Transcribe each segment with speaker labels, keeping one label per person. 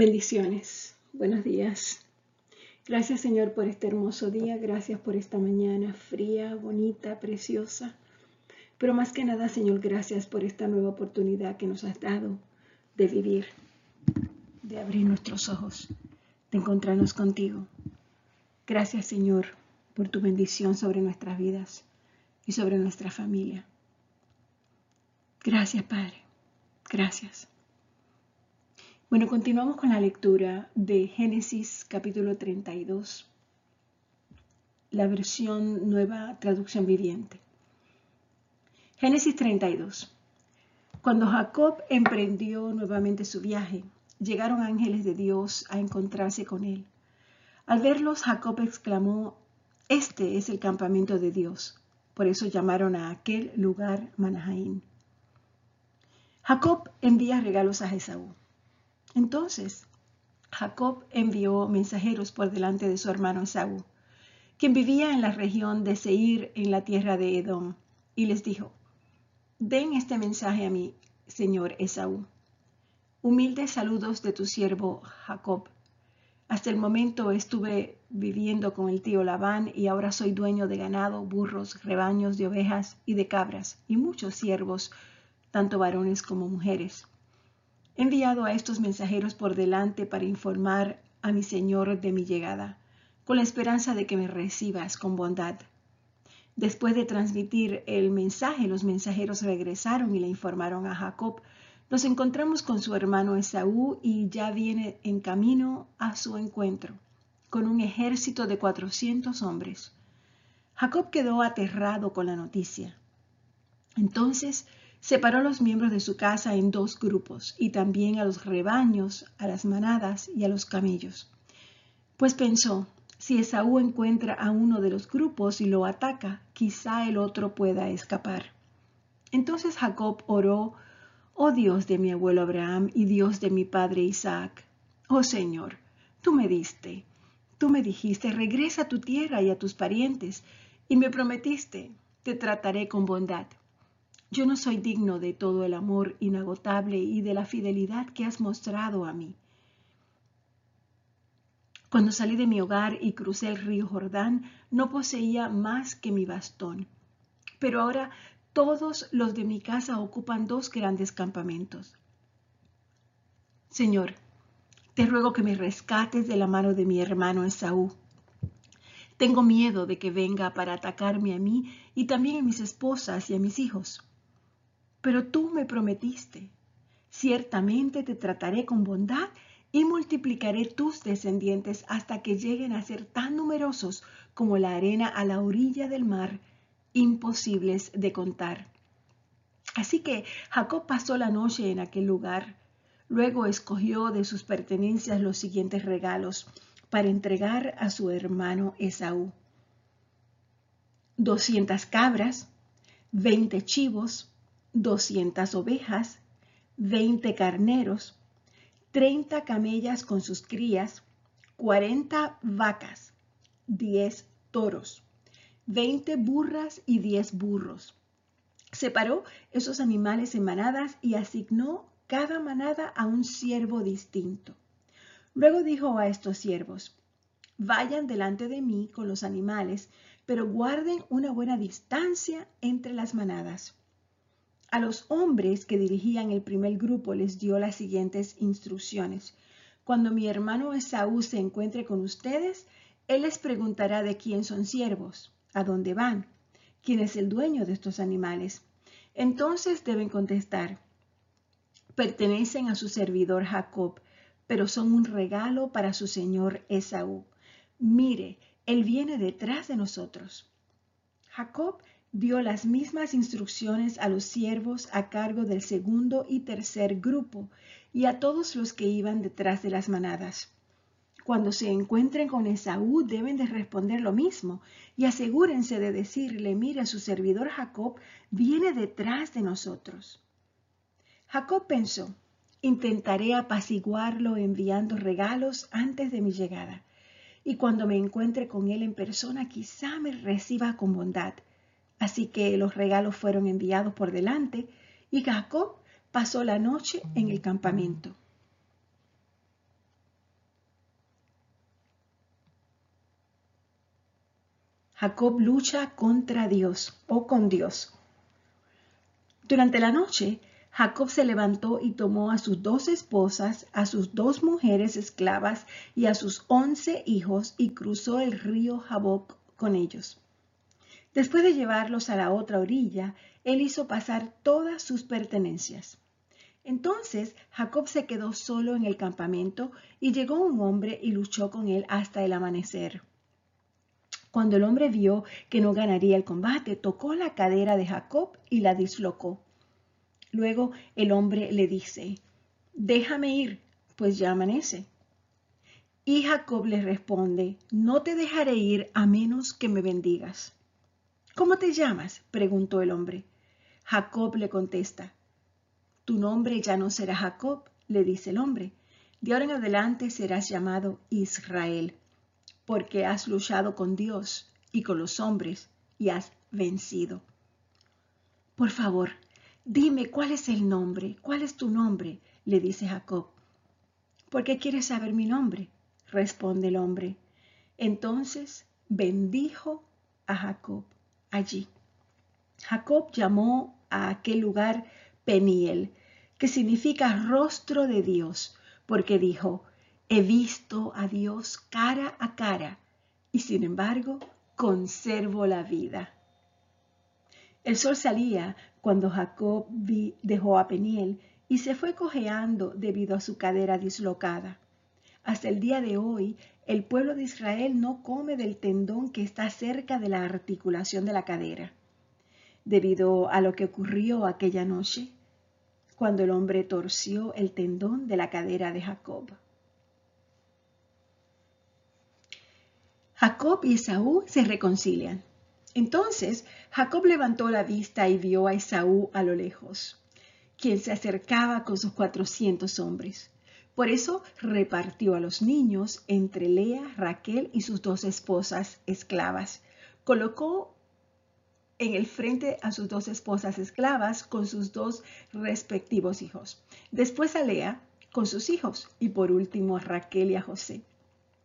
Speaker 1: Bendiciones. Buenos días. Gracias Señor por este hermoso día. Gracias por esta mañana fría, bonita, preciosa. Pero más que nada, Señor, gracias por esta nueva oportunidad que nos has dado de vivir, de abrir nuestros ojos, de encontrarnos contigo. Gracias Señor por tu bendición sobre nuestras vidas y sobre nuestra familia. Gracias Padre. Gracias. Bueno, continuamos con la lectura de Génesis capítulo 32, la versión nueva traducción viviente. Génesis 32. Cuando Jacob emprendió nuevamente su viaje, llegaron ángeles de Dios a encontrarse con él. Al verlos, Jacob exclamó, Este es el campamento de Dios. Por eso llamaron a aquel lugar Manahaim. Jacob envía regalos a Esaú. Entonces Jacob envió mensajeros por delante de su hermano Esaú, quien vivía en la región de Seir en la tierra de Edom, y les dijo, Den este mensaje a mi señor Esaú. Humildes saludos de tu siervo Jacob. Hasta el momento estuve viviendo con el tío Labán y ahora soy dueño de ganado, burros, rebaños de ovejas y de cabras y muchos siervos, tanto varones como mujeres. Enviado a estos mensajeros por delante para informar a mi Señor de mi llegada, con la esperanza de que me recibas con bondad. Después de transmitir el mensaje, los mensajeros regresaron y le informaron a Jacob. Nos encontramos con su hermano Esaú y ya viene en camino a su encuentro, con un ejército de cuatrocientos hombres. Jacob quedó aterrado con la noticia. Entonces Separó los miembros de su casa en dos grupos y también a los rebaños, a las manadas y a los camellos. Pues pensó, si Esaú encuentra a uno de los grupos y lo ataca, quizá el otro pueda escapar. Entonces Jacob oró, Oh Dios de mi abuelo Abraham y Dios de mi padre Isaac, oh Señor, tú me diste, tú me dijiste, regresa a tu tierra y a tus parientes, y me prometiste, te trataré con bondad. Yo no soy digno de todo el amor inagotable y de la fidelidad que has mostrado a mí. Cuando salí de mi hogar y crucé el río Jordán, no poseía más que mi bastón. Pero ahora todos los de mi casa ocupan dos grandes campamentos. Señor, te ruego que me rescates de la mano de mi hermano Esaú. Tengo miedo de que venga para atacarme a mí y también a mis esposas y a mis hijos. Pero tú me prometiste, ciertamente te trataré con bondad y multiplicaré tus descendientes hasta que lleguen a ser tan numerosos como la arena a la orilla del mar, imposibles de contar. Así que Jacob pasó la noche en aquel lugar. Luego escogió de sus pertenencias los siguientes regalos para entregar a su hermano Esaú. Doscientas cabras, veinte chivos, 200 ovejas, 20 carneros, 30 camellas con sus crías, 40 vacas, 10 toros, 20 burras y 10 burros. Separó esos animales en manadas y asignó cada manada a un siervo distinto. Luego dijo a estos siervos, vayan delante de mí con los animales, pero guarden una buena distancia entre las manadas. A los hombres que dirigían el primer grupo les dio las siguientes instrucciones. Cuando mi hermano Esaú se encuentre con ustedes, él les preguntará de quién son siervos, a dónde van, quién es el dueño de estos animales. Entonces deben contestar, pertenecen a su servidor Jacob, pero son un regalo para su señor Esaú. Mire, él viene detrás de nosotros. Jacob dio las mismas instrucciones a los siervos a cargo del segundo y tercer grupo y a todos los que iban detrás de las manadas. Cuando se encuentren con Esaú deben de responder lo mismo y asegúrense de decirle, mira, su servidor Jacob viene detrás de nosotros. Jacob pensó, intentaré apaciguarlo enviando regalos antes de mi llegada, y cuando me encuentre con él en persona quizá me reciba con bondad Así que los regalos fueron enviados por delante y Jacob pasó la noche en el campamento. Jacob lucha contra Dios o con Dios. Durante la noche, Jacob se levantó y tomó a sus dos esposas, a sus dos mujeres esclavas y a sus once hijos y cruzó el río Jaboc con ellos. Después de llevarlos a la otra orilla, él hizo pasar todas sus pertenencias. Entonces Jacob se quedó solo en el campamento y llegó un hombre y luchó con él hasta el amanecer. Cuando el hombre vio que no ganaría el combate, tocó la cadera de Jacob y la dislocó. Luego el hombre le dice, déjame ir, pues ya amanece. Y Jacob le responde, no te dejaré ir a menos que me bendigas. ¿Cómo te llamas? preguntó el hombre. Jacob le contesta, tu nombre ya no será Jacob, le dice el hombre, de ahora en adelante serás llamado Israel, porque has luchado con Dios y con los hombres y has vencido. Por favor, dime cuál es el nombre, cuál es tu nombre, le dice Jacob. ¿Por qué quieres saber mi nombre? responde el hombre. Entonces bendijo a Jacob allí. Jacob llamó a aquel lugar Peniel, que significa rostro de Dios, porque dijo, he visto a Dios cara a cara y sin embargo conservo la vida. El sol salía cuando Jacob dejó a Peniel y se fue cojeando debido a su cadera dislocada. Hasta el día de hoy, el pueblo de Israel no come del tendón que está cerca de la articulación de la cadera. Debido a lo que ocurrió aquella noche, cuando el hombre torció el tendón de la cadera de Jacob. Jacob y Esaú se reconcilian. Entonces Jacob levantó la vista y vio a Esaú a lo lejos, quien se acercaba con sus cuatrocientos hombres. Por eso repartió a los niños entre Lea, Raquel y sus dos esposas esclavas. Colocó en el frente a sus dos esposas esclavas con sus dos respectivos hijos. Después a Lea con sus hijos y por último a Raquel y a José.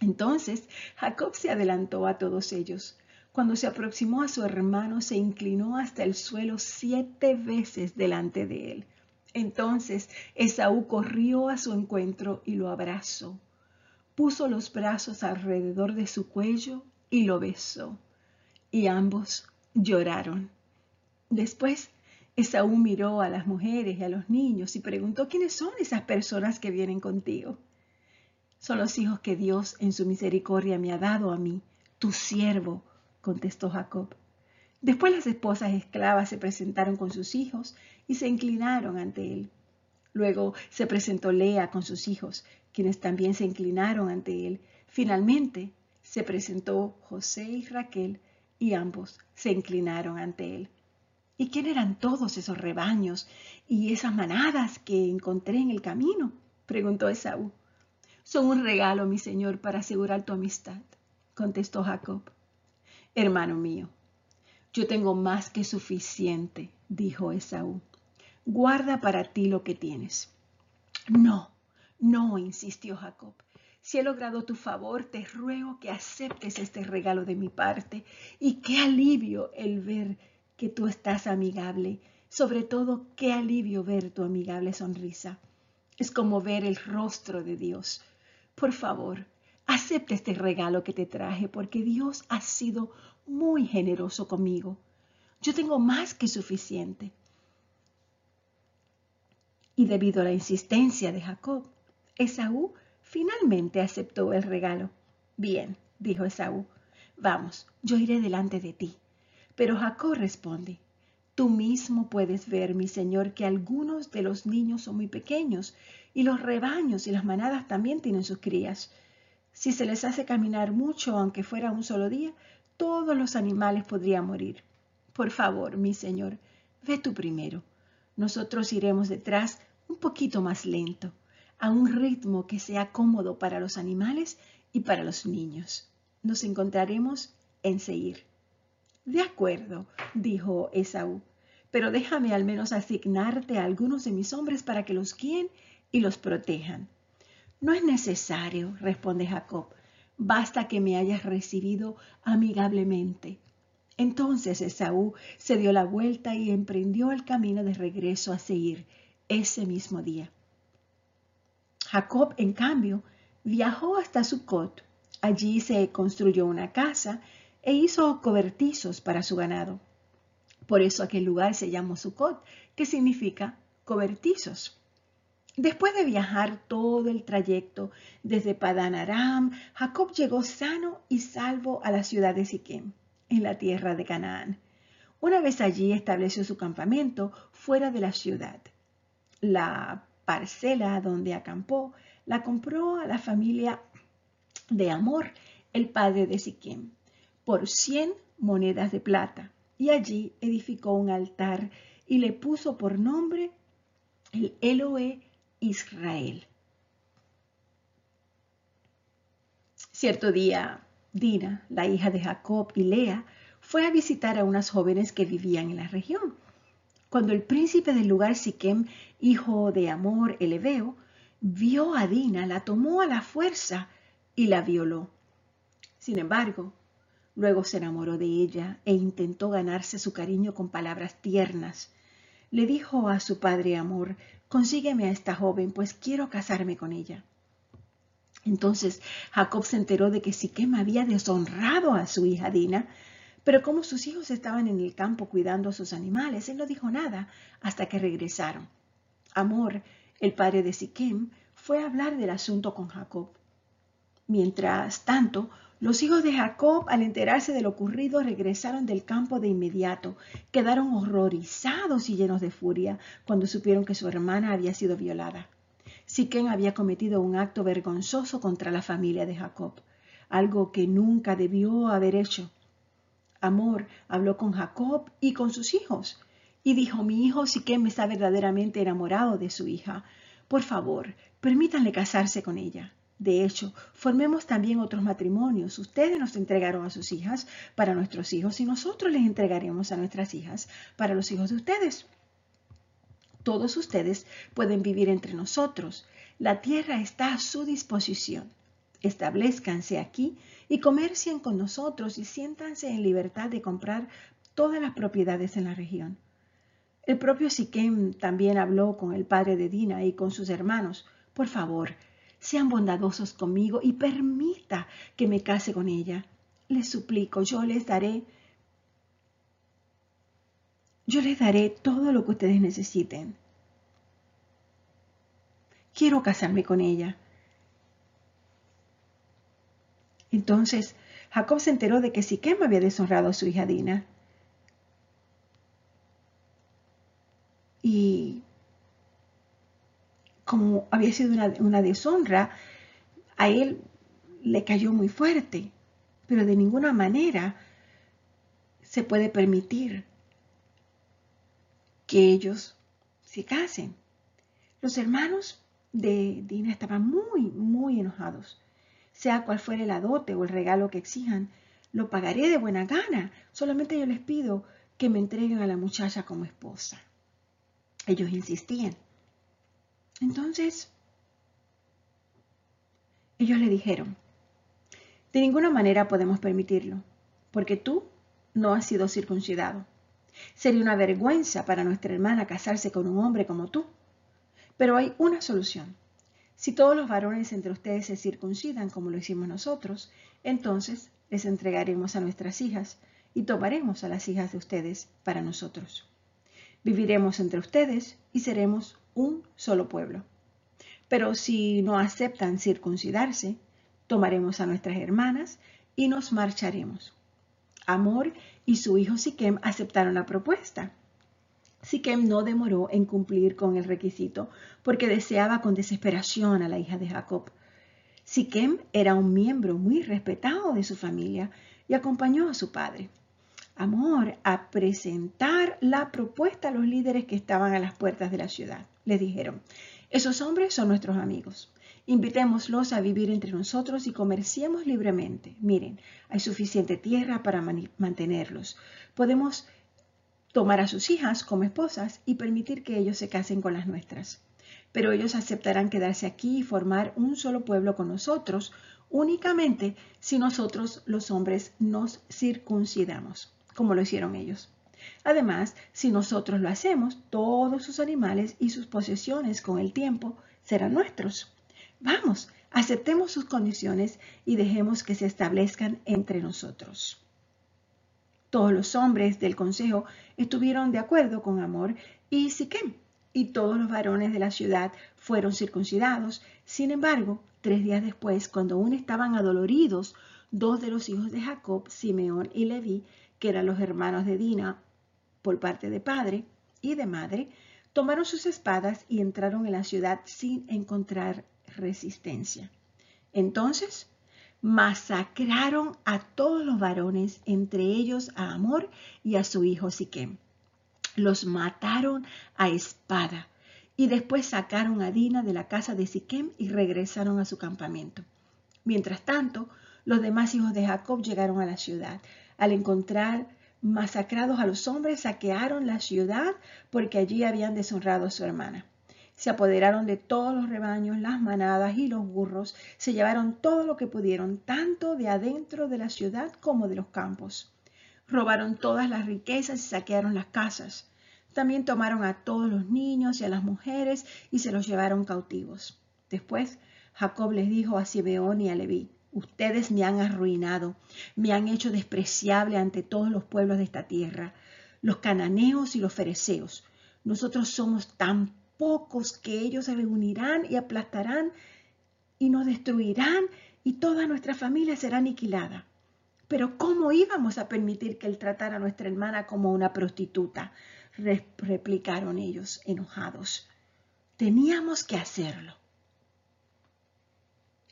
Speaker 1: Entonces Jacob se adelantó a todos ellos. Cuando se aproximó a su hermano, se inclinó hasta el suelo siete veces delante de él. Entonces Esaú corrió a su encuentro y lo abrazó. Puso los brazos alrededor de su cuello y lo besó. Y ambos lloraron. Después Esaú miró a las mujeres y a los niños y preguntó quiénes son esas personas que vienen contigo. Son los hijos que Dios en su misericordia me ha dado a mí, tu siervo, contestó Jacob. Después las esposas esclavas se presentaron con sus hijos y se inclinaron ante él. Luego se presentó Lea con sus hijos, quienes también se inclinaron ante él. Finalmente se presentó José y Raquel y ambos se inclinaron ante él. ¿Y quién eran todos esos rebaños y esas manadas que encontré en el camino? preguntó Esaú. Son un regalo, mi Señor, para asegurar tu amistad, contestó Jacob. Hermano mío, yo tengo más que suficiente, dijo Esaú. Guarda para ti lo que tienes. No, no, insistió Jacob. Si he logrado tu favor, te ruego que aceptes este regalo de mi parte y qué alivio el ver que tú estás amigable, sobre todo qué alivio ver tu amigable sonrisa. Es como ver el rostro de Dios. Por favor, acepta este regalo que te traje porque Dios ha sido muy generoso conmigo. Yo tengo más que suficiente. Y debido a la insistencia de Jacob, Esaú finalmente aceptó el regalo. Bien, dijo Esaú, vamos, yo iré delante de ti. Pero Jacob responde, Tú mismo puedes ver, mi señor, que algunos de los niños son muy pequeños y los rebaños y las manadas también tienen sus crías. Si se les hace caminar mucho, aunque fuera un solo día, todos los animales podrían morir. Por favor, mi señor, ve tú primero. Nosotros iremos detrás un poquito más lento, a un ritmo que sea cómodo para los animales y para los niños. Nos encontraremos en seguir. De acuerdo, dijo Esaú, pero déjame al menos asignarte a algunos de mis hombres para que los guíen y los protejan. No es necesario, responde Jacob, basta que me hayas recibido amigablemente. Entonces Esaú se dio la vuelta y emprendió el camino de regreso a Seir ese mismo día. Jacob, en cambio, viajó hasta Sucot. Allí se construyó una casa e hizo cobertizos para su ganado. Por eso aquel lugar se llamó Sucot, que significa cobertizos. Después de viajar todo el trayecto desde Padan Aram, Jacob llegó sano y salvo a la ciudad de Siquem en la tierra de Canaán. Una vez allí estableció su campamento fuera de la ciudad. La parcela donde acampó la compró a la familia de Amor, el padre de Siquem, por 100 monedas de plata, y allí edificó un altar y le puso por nombre el Eloé Israel. Cierto día, Dina, la hija de Jacob y Lea, fue a visitar a unas jóvenes que vivían en la región. Cuando el príncipe del lugar Siquem, hijo de Amor el Ebeo, vio a Dina, la tomó a la fuerza y la violó. Sin embargo, luego se enamoró de ella e intentó ganarse su cariño con palabras tiernas. Le dijo a su padre Amor, consígueme a esta joven, pues quiero casarme con ella. Entonces Jacob se enteró de que Siquem había deshonrado a su hija Dina, pero como sus hijos estaban en el campo cuidando a sus animales, él no dijo nada hasta que regresaron. Amor, el padre de Siquem, fue a hablar del asunto con Jacob. Mientras tanto, los hijos de Jacob, al enterarse de lo ocurrido, regresaron del campo de inmediato. Quedaron horrorizados y llenos de furia cuando supieron que su hermana había sido violada. Siquén había cometido un acto vergonzoso contra la familia de Jacob, algo que nunca debió haber hecho. Amor habló con Jacob y con sus hijos y dijo, mi hijo Siquén está verdaderamente enamorado de su hija. Por favor, permítanle casarse con ella. De hecho, formemos también otros matrimonios. Ustedes nos entregaron a sus hijas para nuestros hijos y nosotros les entregaremos a nuestras hijas para los hijos de ustedes. Todos ustedes pueden vivir entre nosotros. La tierra está a su disposición. Establezcanse aquí y comercien con nosotros y siéntanse en libertad de comprar todas las propiedades en la región. El propio Siquem también habló con el padre de Dina y con sus hermanos. Por favor, sean bondadosos conmigo y permita que me case con ella. Les suplico, yo les daré yo les daré todo lo que ustedes necesiten. Quiero casarme con ella. Entonces Jacob se enteró de que Siquem había deshonrado a su hija Dina. Y como había sido una, una deshonra, a él le cayó muy fuerte, pero de ninguna manera se puede permitir que ellos se casen. Los hermanos de Dina estaban muy, muy enojados. Sea cual fuere la dote o el regalo que exijan, lo pagaré de buena gana. Solamente yo les pido que me entreguen a la muchacha como esposa. Ellos insistían. Entonces, ellos le dijeron, de ninguna manera podemos permitirlo, porque tú no has sido circuncidado. Sería una vergüenza para nuestra hermana casarse con un hombre como tú. Pero hay una solución. Si todos los varones entre ustedes se circuncidan como lo hicimos nosotros, entonces les entregaremos a nuestras hijas y tomaremos a las hijas de ustedes para nosotros. Viviremos entre ustedes y seremos un solo pueblo. Pero si no aceptan circuncidarse, tomaremos a nuestras hermanas y nos marcharemos. Amor y su hijo Siquem aceptaron la propuesta. Siquem no demoró en cumplir con el requisito porque deseaba con desesperación a la hija de Jacob. Siquem era un miembro muy respetado de su familia y acompañó a su padre. Amor a presentar la propuesta a los líderes que estaban a las puertas de la ciudad. Les dijeron, esos hombres son nuestros amigos. Invitémoslos a vivir entre nosotros y comerciemos libremente. Miren, hay suficiente tierra para mantenerlos. Podemos tomar a sus hijas como esposas y permitir que ellos se casen con las nuestras. Pero ellos aceptarán quedarse aquí y formar un solo pueblo con nosotros únicamente si nosotros los hombres nos circuncidamos. Como lo hicieron ellos. Además, si nosotros lo hacemos, todos sus animales y sus posesiones con el tiempo serán nuestros. Vamos, aceptemos sus condiciones y dejemos que se establezcan entre nosotros. Todos los hombres del consejo estuvieron de acuerdo con Amor y Siquem, y todos los varones de la ciudad fueron circuncidados. Sin embargo, tres días después, cuando aún estaban adoloridos, dos de los hijos de Jacob, Simeón y Leví, que eran los hermanos de Dina por parte de padre y de madre, tomaron sus espadas y entraron en la ciudad sin encontrar resistencia. Entonces masacraron a todos los varones, entre ellos a Amor y a su hijo Siquem. Los mataron a espada y después sacaron a Dina de la casa de Siquem y regresaron a su campamento. Mientras tanto, los demás hijos de Jacob llegaron a la ciudad. Al encontrar masacrados a los hombres, saquearon la ciudad porque allí habían deshonrado a su hermana. Se apoderaron de todos los rebaños, las manadas y los burros, se llevaron todo lo que pudieron, tanto de adentro de la ciudad como de los campos. Robaron todas las riquezas y saquearon las casas. También tomaron a todos los niños y a las mujeres y se los llevaron cautivos. Después Jacob les dijo a Simeón y a Leví, ustedes me han arruinado, me han hecho despreciable ante todos los pueblos de esta tierra, los cananeos y los fereceos. Nosotros somos tan pocos que ellos se reunirán y aplastarán y nos destruirán y toda nuestra familia será aniquilada. Pero ¿cómo íbamos a permitir que él tratara a nuestra hermana como una prostituta? replicaron ellos enojados. Teníamos que hacerlo.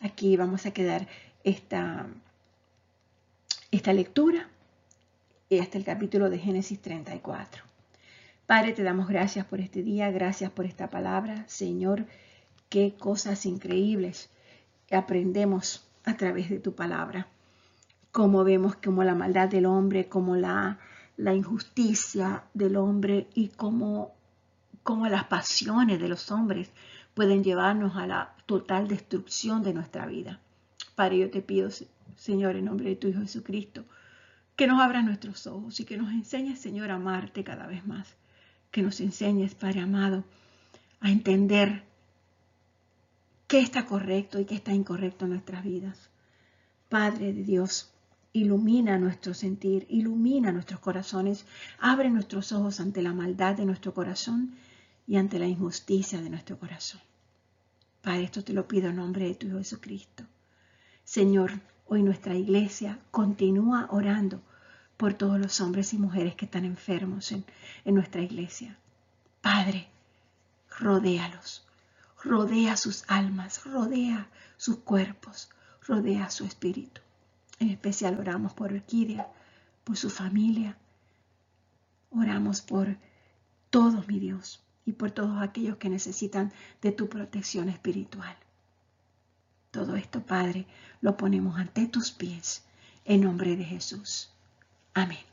Speaker 1: Aquí vamos a quedar esta, esta lectura y hasta el capítulo de Génesis 34. Padre, te damos gracias por este día, gracias por esta palabra. Señor, qué cosas increíbles aprendemos a través de tu palabra. Cómo vemos como la maldad del hombre, como la, la injusticia del hombre y cómo, cómo las pasiones de los hombres pueden llevarnos a la total destrucción de nuestra vida. Padre, yo te pido, Señor, en nombre de tu Hijo Jesucristo, que nos abra nuestros ojos y que nos enseñes, Señor, a amarte cada vez más que nos enseñes, Padre amado, a entender qué está correcto y qué está incorrecto en nuestras vidas. Padre de Dios, ilumina nuestro sentir, ilumina nuestros corazones, abre nuestros ojos ante la maldad de nuestro corazón y ante la injusticia de nuestro corazón. Padre, esto te lo pido en nombre de tu Hijo Jesucristo. Señor, hoy nuestra iglesia continúa orando por todos los hombres y mujeres que están enfermos en, nuestra iglesia. Padre, rodéalos, rodea sus almas, rodea sus cuerpos, rodea su espíritu. En especial oramos por Orquídea, por su familia. Oramos por todos, mi Dios, y por todos aquellos que necesitan de tu protección espiritual. Todo esto, Padre, lo ponemos ante tus pies, en nombre de Jesús. Amén.